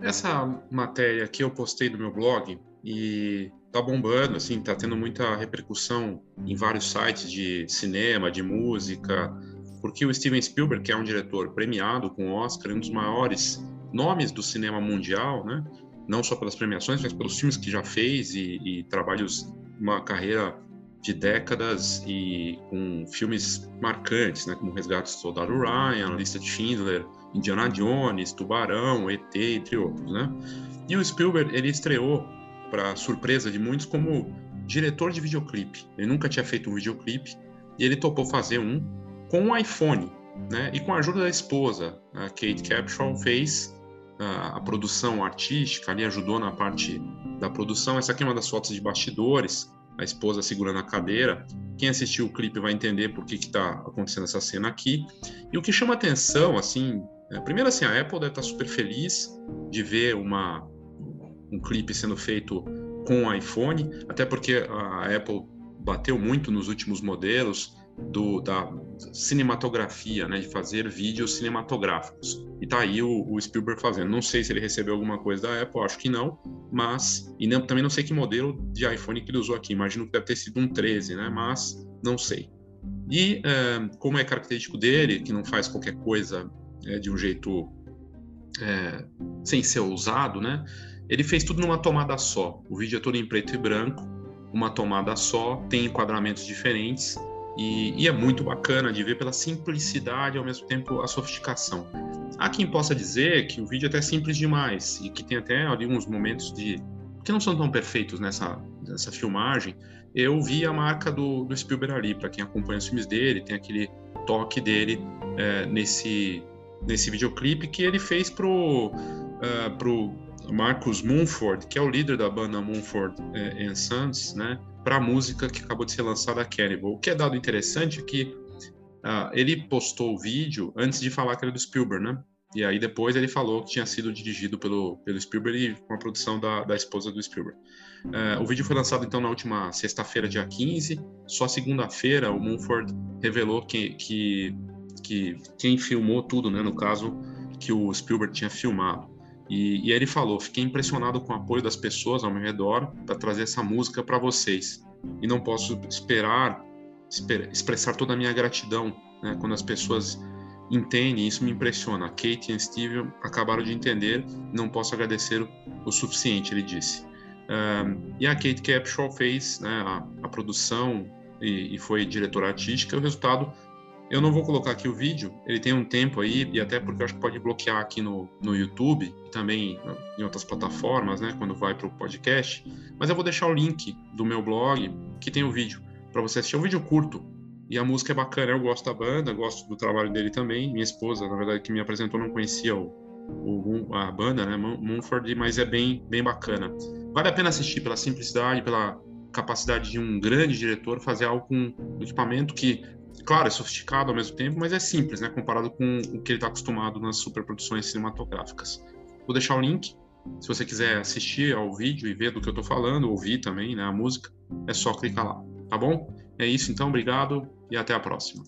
Essa matéria que eu postei no meu blog e tá bombando, assim, tá tendo muita repercussão em vários sites de cinema, de música, porque o Steven Spielberg, que é um diretor premiado com Oscar, um dos maiores nomes do cinema mundial, né? Não só pelas premiações, mas pelos filmes que já fez e, e trabalhos, uma carreira de décadas e com filmes marcantes, né? Como Resgate do Soldado Ryan, Lista de Schindler, Indiana Jones, Tubarão, ET, entre outros, né? E o Spielberg, ele estreou, para surpresa de muitos, como diretor de videoclipe. Ele nunca tinha feito um videoclipe e ele topou fazer um com um iPhone, né? E com a ajuda da esposa, a Kate Capshaw, fez a, a produção artística, ali ajudou na parte da produção. Essa aqui é uma das fotos de bastidores, a esposa segurando a cadeira. Quem assistiu o clipe vai entender por que está acontecendo essa cena aqui. E o que chama atenção, assim, é, primeiro assim, a Apple deve estar tá super feliz de ver uma, um clipe sendo feito com o iPhone, até porque a Apple bateu muito nos últimos modelos do, da cinematografia, né, de fazer vídeos cinematográficos. E tá aí o, o, Spielberg fazendo. Não sei se ele recebeu alguma coisa da Apple, acho que não, mas e não, também não sei que modelo de iPhone que ele usou aqui. Imagino que deve ter sido um 13, né, mas não sei. E é, como é característico dele, que não faz qualquer coisa é, de um jeito é, sem ser ousado, né? Ele fez tudo numa tomada só. O vídeo é todo em preto e branco, uma tomada só, tem enquadramentos diferentes e, e, é muito bacana de ver pela simplicidade e ao mesmo tempo a sofisticação. Há quem possa dizer que o vídeo é até simples demais e que tem até ali uns momentos de que não são tão perfeitos nessa, nessa filmagem. Eu vi a marca do, do Spielberg ali, para quem acompanha os filmes dele, tem aquele toque dele é, nesse, nesse videoclipe que ele fez pro, uh, pro Marcus Mumford, que é o líder da banda Mumford é, Sons, né? para a música que acabou de ser lançada, Cannibal. O que é dado interessante é que uh, ele postou o vídeo antes de falar que era do Spielberg, né? E aí depois ele falou que tinha sido dirigido pelo, pelo Spielberg e com a produção da, da esposa do Spielberg. Uh, o vídeo foi lançado então na última sexta-feira, dia 15. Só segunda-feira o Mumford revelou que, que, que quem filmou tudo, né? No caso, que o Spielberg tinha filmado. E, e ele falou: fiquei impressionado com o apoio das pessoas ao meu redor para trazer essa música para vocês. E não posso esperar esper, expressar toda a minha gratidão né, quando as pessoas entendem. Isso me impressiona. A Kate e Steve acabaram de entender. Não posso agradecer o suficiente, ele disse. Um, e a Kate Capshaw fez né, a, a, produção e, e foi diretora artística. O resultado eu não vou colocar aqui o vídeo, ele tem um tempo aí, e até porque eu acho que pode bloquear aqui no, no YouTube e também em outras plataformas, né, quando vai para o podcast. Mas eu vou deixar o link do meu blog, que tem o vídeo, para você assistir. É um vídeo curto e a música é bacana. Eu gosto da banda, gosto do trabalho dele também. Minha esposa, na verdade, que me apresentou, não conhecia o, o a banda, né, Mumford, mas é bem, bem bacana. Vale a pena assistir pela simplicidade, pela capacidade de um grande diretor fazer algo com um equipamento que claro, é sofisticado ao mesmo tempo, mas é simples, né, comparado com o que ele está acostumado nas superproduções cinematográficas. Vou deixar o link, se você quiser assistir ao vídeo e ver do que eu estou falando, ouvir também, né, a música, é só clicar lá, tá bom? É isso então, obrigado e até a próxima.